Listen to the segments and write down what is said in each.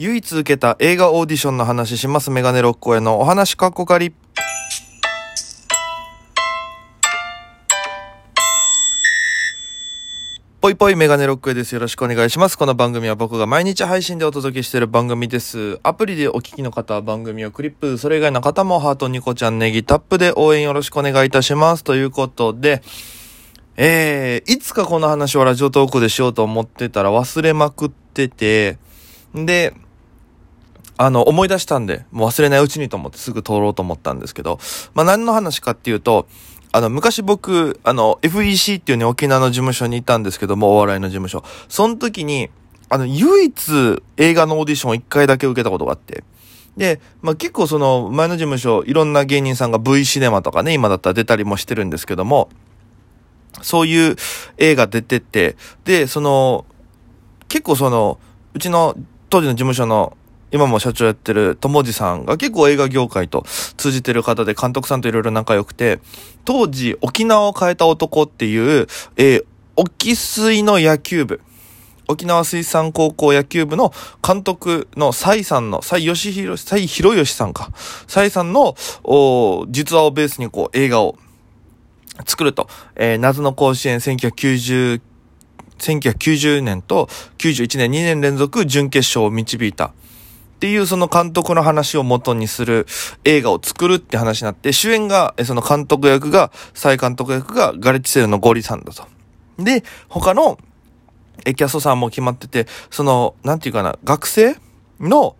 唯一受けた映画オーディションの話します。メガネロッコへのお話かっこかり。ぽいぽいメガネロックへです。よろしくお願いします。この番組は僕が毎日配信でお届けしている番組です。アプリでお聞きの方は番組をクリップ、それ以外の方もハートニコちゃんネギタップで応援よろしくお願いいたします。ということで、えー、いつかこの話をラジオトークでしようと思ってたら忘れまくってて、で、あの、思い出したんで、もう忘れないうちにと思ってすぐ通ろうと思ったんですけど、まあ何の話かっていうと、あの、昔僕、あの、FEC っていうね、沖縄の事務所にいたんですけども、お笑いの事務所。その時に、あの、唯一映画のオーディションを一回だけ受けたことがあって。で、まあ結構その、前の事務所、いろんな芸人さんが V シネマとかね、今だったら出たりもしてるんですけども、そういう映画出てて、で、その、結構その、うちの当時の事務所の今も社長やってる友治さんが結構映画業界と通じてる方で監督さんといろいろ仲良くて、当時沖縄を変えた男っていう、えー、沖水の野球部。沖縄水産高校野球部の監督の蔡さんの、蔡義弘、蔡博義さんか。蔡さんの、お実話をベースにこう映画を作ると。えー、夏の甲子園1990、1990年と91年2年連続準決勝を導いた。っていうその監督の話を元にする映画を作るって話になって、主演が、その監督役が、再監督役がガレッジセルのゴリさんだと。で、他の、え、キャストさんも決まってて、その、なんていうかな、学生の、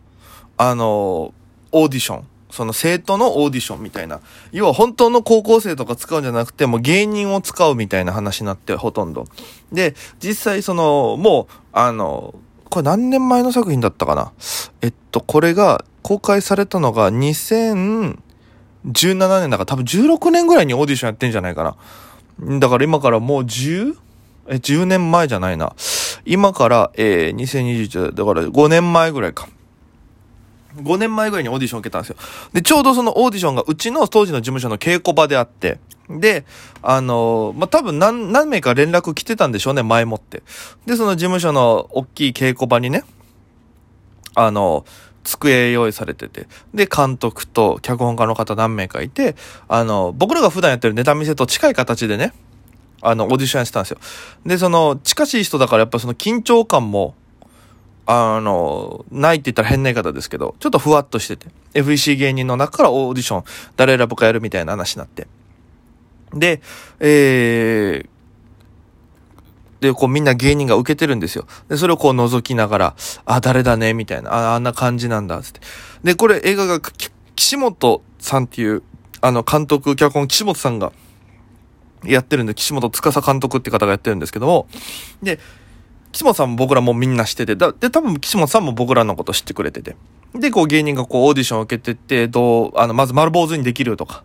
あの、オーディション。その生徒のオーディションみたいな。要は本当の高校生とか使うんじゃなくて、もう芸人を使うみたいな話になって、ほとんど。で、実際その、もう、あの、これ何年前の作品だったかな？えっと、これが公開されたのが2017年だから多分16年ぐらいにオーディションやってんじゃないかな。だから今からもう 10? え、10年前じゃないな。今から、えー、2021だから5年前ぐらいか。5年前ぐらいにオーディション受けたんですよ。で、ちょうどそのオーディションがうちの当時の事務所の稽古場であって、で、あのまあ、多分何、何名か連絡来てたんでしょうね、前もって。で、その事務所の大きい稽古場にね、あの机用意されてて、で、監督と脚本家の方何名かいて、あの、僕らが普段やってるネタ見せと近い形でね、あの、オーディションやってたんですよ。で、その、近しい人だからやっぱその緊張感も、あの、ないって言ったら変な言い方ですけど、ちょっとふわっとしてて、FEC 芸人の中からオーディション、誰選ぶかやるみたいな話になって。で、えー、で、こうみんな芸人が受けてるんですよ。で、それをこう覗きながら、あ、誰だね、みたいな、あ、あんな感じなんだ、つって。で、これ映画が、岸本さんっていう、あの、監督、脚本、岸本さんがやってるんで、岸本司監督って方がやってるんですけども、で、岸本さんも僕らもみんな知ってて、だで、多分岸本さんも僕らのこと知ってくれてて。で、こう芸人がこうオーディションを受けてって、どう、あの、まず丸坊主にできるとか、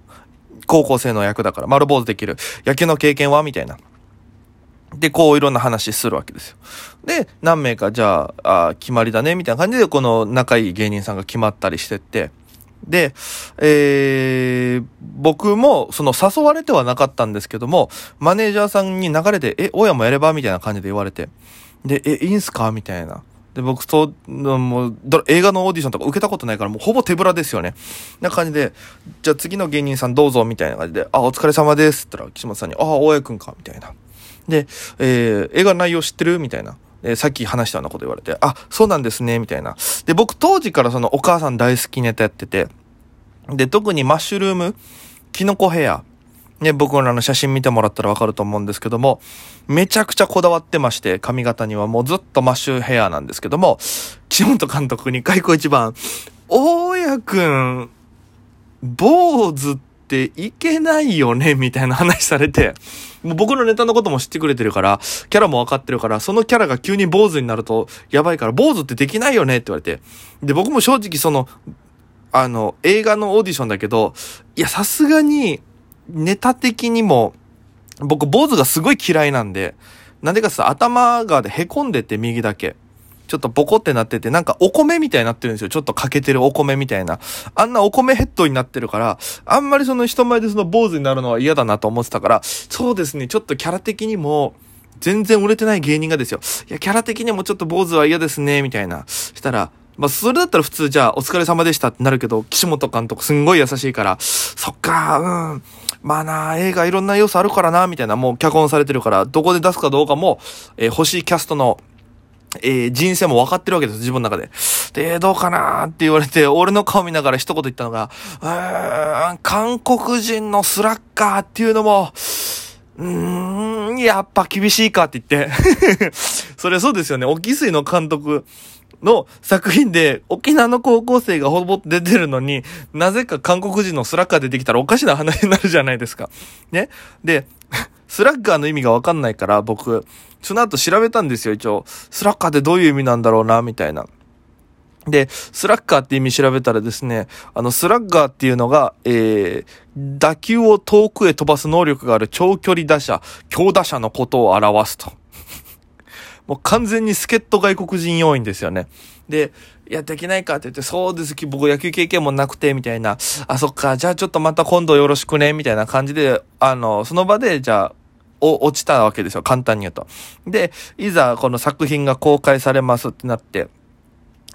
高校生の役だから丸坊主できる、野球の経験は？みたいな。で、こういろんな話するわけですよ。で、何名かじゃあ、あ決まりだね、みたいな感じで、この仲いい芸人さんが決まったりしてって。で、えー、僕も、その誘われてはなかったんですけども、マネージャーさんに流れで、え、親もやれば？みたいな感じで言われて。で、え、いいんすか？みたいな。で、僕と、もう、映画のオーディションとか受けたことないから、もうほぼ手ぶらですよね。な感じで、じゃあ次の芸人さんどうぞ、みたいな感じで、あ、お疲れ様です。って言ったら、岸本さんに、あ、大江くんか、みたいな。で、えー、映画の内容知ってる？みたいな。えー、さっき話したようなこと言われて、あ、そうなんですね、みたいな。で、僕当時からそのお母さん大好きネタやってて、で、特にマッシュルーム、キノコヘア、ね、僕らの写真見てもらったらわかると思うんですけども、めちゃくちゃこだわってまして、髪型にはもうずっとマッシュヘアなんですけども、岸本監督に開口一番、大家くん、坊主っていけないよねみたいな話されて、もう僕のネタのことも知ってくれてるから、キャラもわかってるから、そのキャラが急に坊主になるとやばいから、坊主ってできないよねって言われて。で、僕も正直その、あの、映画のオーディションだけど、いや、さすがに、ネタ的にも、僕、坊主がすごい嫌いなんで、なんでかさ、頭がへこんでて、右だけ。ちょっとボコってなってて、なんかお米みたいになってるんですよ。ちょっと欠けてるお米みたいな。あんなお米ヘッドになってるから、あんまりその人前でその坊主になるのは嫌だなと思ってたから、そうですね、ちょっとキャラ的にも、全然売れてない芸人がですよ。いや、キャラ的にもちょっと坊主は嫌ですね、みたいな。したら、まあ、それだったら普通じゃあ、お疲れ様でしたってなるけど、岸本監督すんごい優しいから、そっか、うん。まあな、映画いろんな要素あるからな、みたいな、もう脚本されてるから、どこで出すかどうかも、えー、欲しいキャストの、えー、人生も分かってるわけです、自分の中で。で、どうかなって言われて、俺の顔見ながら一言言ったのが、うーん、韓国人のスラッガーっていうのも、うーん、やっぱ厳しいかって言って それそうですよね。沖水の監督の作品で沖縄の高校生がほぼ出てるのに、なぜか韓国人のスラッガー出てきたらおかしな話になるじゃないですか。ね。で、スラッガーの意味がわかんないから僕、その後調べたんですよ、一応。スラッガーってどういう意味なんだろうな、みたいな。で、スラッガーって意味調べたらですね、あの、スラッガーっていうのが、えー、打球を遠くへ飛ばす能力がある長距離打者、強打者のことを表すと。もう完全に助っ人外国人要員ですよね。で、いや、できないかって言って、そうです、僕野球経験もなくて、みたいな。あ、そっか、じゃあちょっとまた今度よろしくね、みたいな感じで、あの、その場で、じゃあ、落ちたわけですよ。簡単に言うと。で、いざこの作品が公開されますってなって、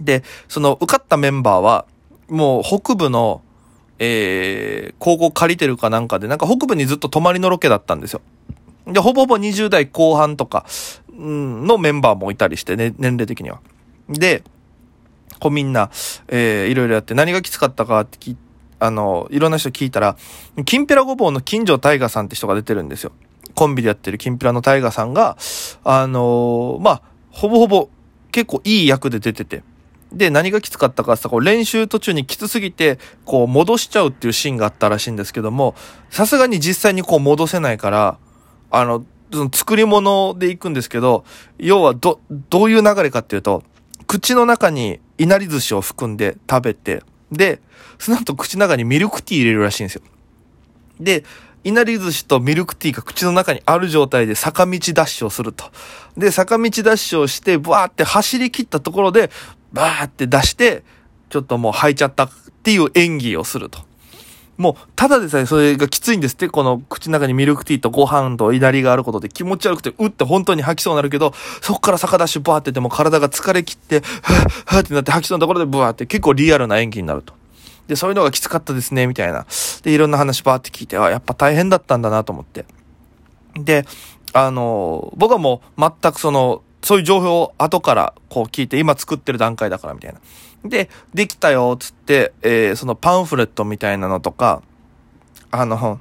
で、その受かったメンバーは、もう北部の、えー、高校借りてるかなんかで、なんか北部にずっと泊まりのロケだったんですよ。で、ほぼほぼ20代後半とか、のメンバーもいたりしてね、年齢的には。で、こうみんな、えー、いろいろやって何がきつかったかって聞あの、いろんな人聞いたら、きんぴらごぼうの金城大河さんって人が出てるんですよ。コンビでやってるきんぴらの大河さんが、あのー、まあ、ほぼほぼ結構いい役で出てて。で、何がきつかったかってこう練習途中にきつすぎて、こう戻しちゃうっていうシーンがあったらしいんですけども、さすがに実際にこう戻せないから、あの、その作り物で行くんですけど、要はど、どういう流れかっていうと、口の中にいなり寿司を含んで食べて、で、その後口の中にミルクティー入れるらしいんですよ。で、いなり寿司とミルクティーが口の中にある状態で坂道ダッシュをすると。で、坂道ダッシュをして、ブワーって走り切ったところで、バーって出して、ちょっともう吐いちゃったっていう演技をすると。もう、ただでさえそれがきついんですって、この口の中にミルクティーとご飯といなりがあることで気持ち悪くて、うって本当に吐きそうになるけど、そこから坂ダッシュバーってでも体が疲れ切って、はぁ、はぁってなって吐きそうなところでブワーって結構リアルな演技になると。で、そういうのがきつかったですね、みたいな。で、いろんな話バーって聞いて、あ、やっぱ大変だったんだなと思って。で、あの、僕はもう全くその、そういう情報を後からこう聞いて、今作ってる段階だからみたいな。で、できたよ、つって、えー、そのパンフレットみたいなのとか、あの、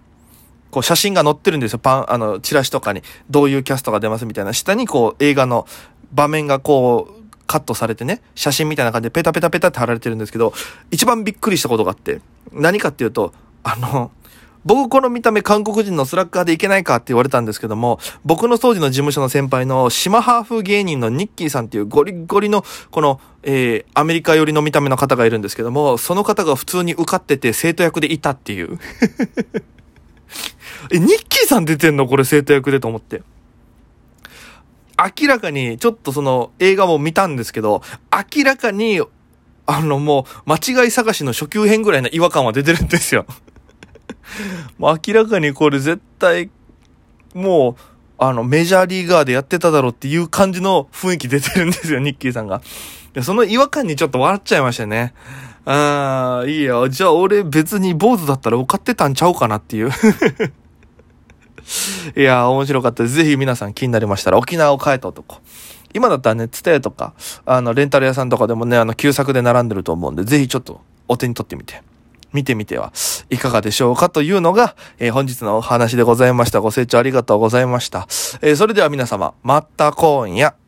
こう写真が載ってるんですよ。パン、あの、チラシとかに、どういうキャストが出ますみたいな。下にこう、映画の場面がこう、カットされてね、写真みたいな感じでペタペタペタって貼られてるんですけど、一番びっくりしたことがあって、何かっていうと、あの、僕この見た目韓国人のスラッガーでいけないかって言われたんですけども、僕の当時の事務所の先輩の島ハーフ芸人のニッキーさんっていうゴリゴリのこの、えー、アメリカ寄りの見た目の方がいるんですけども、その方が普通に受かってて生徒役でいたっていう。え、ニッキーさん出てんの？これ生徒役でと思って。明らかに、ちょっとその映画も見たんですけど、明らかに、あのもう、間違い探しの初級編ぐらいの違和感は出てるんですよ。もう明らかにこれ絶対、もう、あの、メジャーリーガーでやってただろうっていう感じの雰囲気出てるんですよ、ニッキーさんが。でその違和感にちょっと笑っちゃいましたね。ああ、いいよ。じゃあ俺別に坊主だったら受かってたんちゃうかなっていう いや面白かったです。ぜひ皆さん気になりましたら、沖縄を変えた男。今だったらね、ツタヤとか、あの、レンタル屋さんとかでもね、あの、旧作で並んでると思うんで、ぜひちょっとお手に取ってみて。見てみてはいかがでしょうかというのが、えー、本日のお話でございました。ご清聴ありがとうございました。えー、それでは皆様、また今夜。